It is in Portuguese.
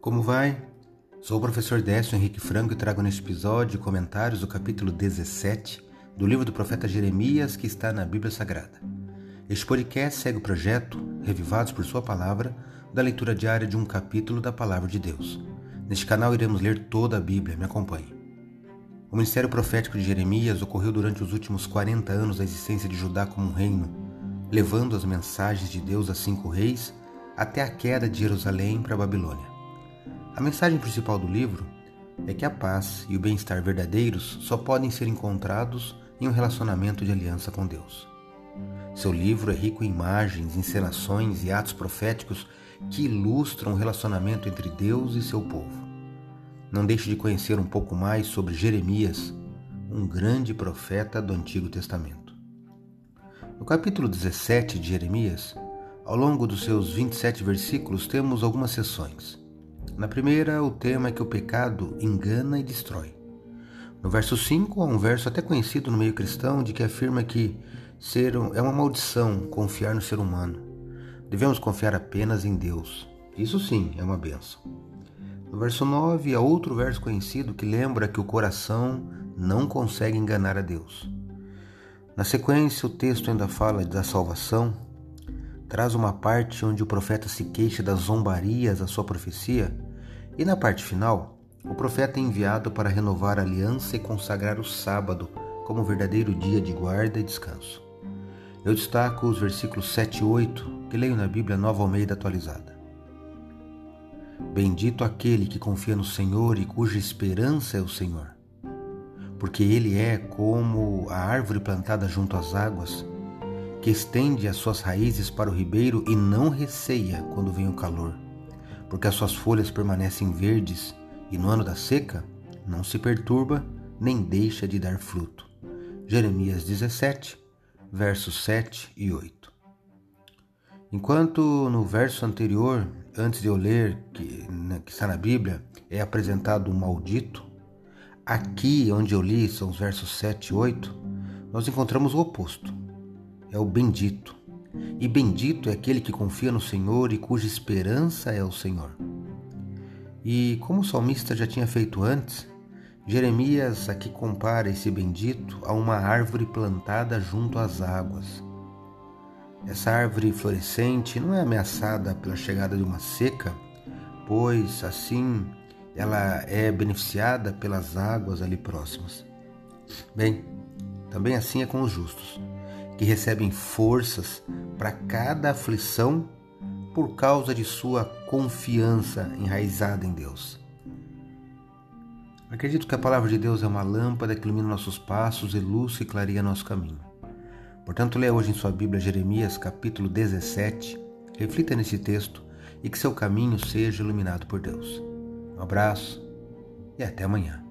Como vai? Sou o professor Décio Henrique Franco e trago neste episódio comentários do capítulo 17 do livro do profeta Jeremias que está na Bíblia Sagrada. Este podcast segue o projeto, revivados por Sua palavra, da leitura diária de um capítulo da Palavra de Deus. Neste canal iremos ler toda a Bíblia, me acompanhe. O ministério profético de Jeremias ocorreu durante os últimos 40 anos da existência de Judá como um reino, levando as mensagens de Deus a cinco reis até a queda de Jerusalém para a Babilônia. A mensagem principal do livro é que a paz e o bem-estar verdadeiros só podem ser encontrados em um relacionamento de aliança com Deus. Seu livro é rico em imagens, encenações e atos proféticos que ilustram o relacionamento entre Deus e seu povo. Não deixe de conhecer um pouco mais sobre Jeremias, um grande profeta do Antigo Testamento. No capítulo 17 de Jeremias, ao longo dos seus 27 versículos, temos algumas sessões. Na primeira, o tema é que o pecado engana e destrói. No verso 5, há um verso até conhecido no meio cristão de que afirma que ser é uma maldição confiar no ser humano. Devemos confiar apenas em Deus. Isso sim é uma benção. No verso 9, há outro verso conhecido que lembra que o coração não consegue enganar a Deus. Na sequência, o texto ainda fala da salvação, traz uma parte onde o profeta se queixa das zombarias da sua profecia e na parte final, o profeta é enviado para renovar a aliança e consagrar o sábado como verdadeiro dia de guarda e descanso. Eu destaco os versículos 7 e 8 que leio na Bíblia Nova Almeida atualizada. Bendito aquele que confia no Senhor e cuja esperança é o Senhor, porque ele é como a árvore plantada junto às águas, que estende as suas raízes para o ribeiro e não receia quando vem o calor porque as suas folhas permanecem verdes e no ano da seca não se perturba nem deixa de dar fruto. Jeremias 17, versos 7 e 8. Enquanto no verso anterior, antes de eu ler, que, né, que está na Bíblia, é apresentado um maldito, aqui onde eu li, são os versos 7 e 8, nós encontramos o oposto. É o bendito. E bendito é aquele que confia no Senhor e cuja esperança é o Senhor. E como o salmista já tinha feito antes, Jeremias aqui compara esse bendito a uma árvore plantada junto às águas. Essa árvore florescente não é ameaçada pela chegada de uma seca, pois assim ela é beneficiada pelas águas ali próximas. Bem, também assim é com os justos que recebem forças para cada aflição por causa de sua confiança enraizada em Deus. Acredito que a palavra de Deus é uma lâmpada que ilumina nossos passos e luz que clareia nosso caminho. Portanto, leia hoje em sua Bíblia Jeremias capítulo 17, reflita nesse texto e que seu caminho seja iluminado por Deus. Um abraço e até amanhã.